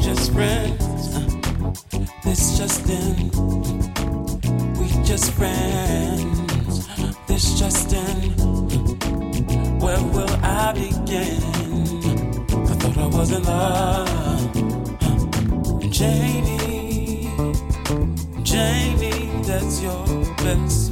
just friends. Uh, this just in. We just friends. This just in. Where will I begin? I thought I was in love. Janie, Janie, that's your best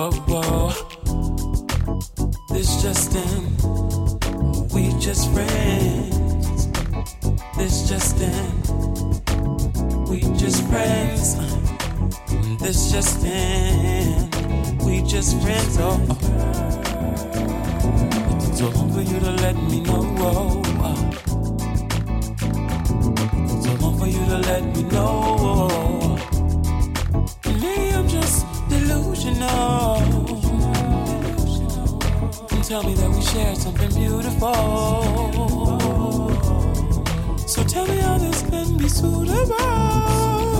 Oh, whoa. This just in. Just friends. This just in. We just friends. This just in. We just friends. Oh, oh. It took so long for you to let me know. Oh, oh. So long for you to let me know. Tell me that we shared something beautiful. So tell me how this can be suitable.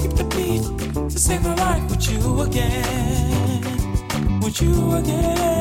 Keep the beat. To save my life with you again. With you again.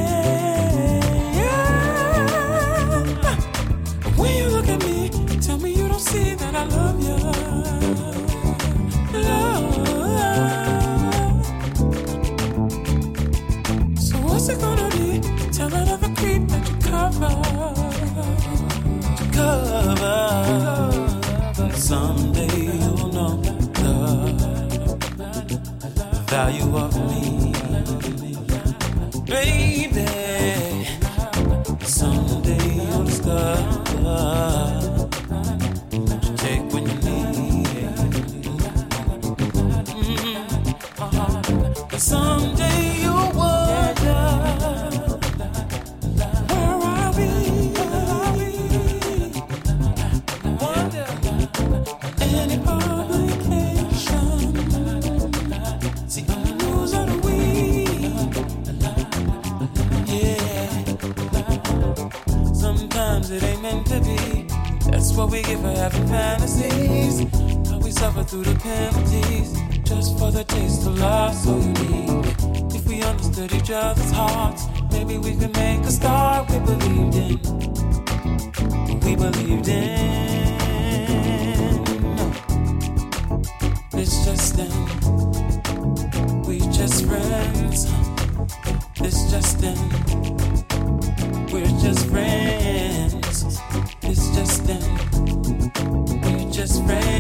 Meant to be. That's what we get for having fantasies. How we suffer through the penalties. Just for the taste of love so unique. If we understood each other's hearts, maybe we could make a start. We believed in. We believed in. It's just in. We just friends. It's just in. We're just friends. In. We're just friends.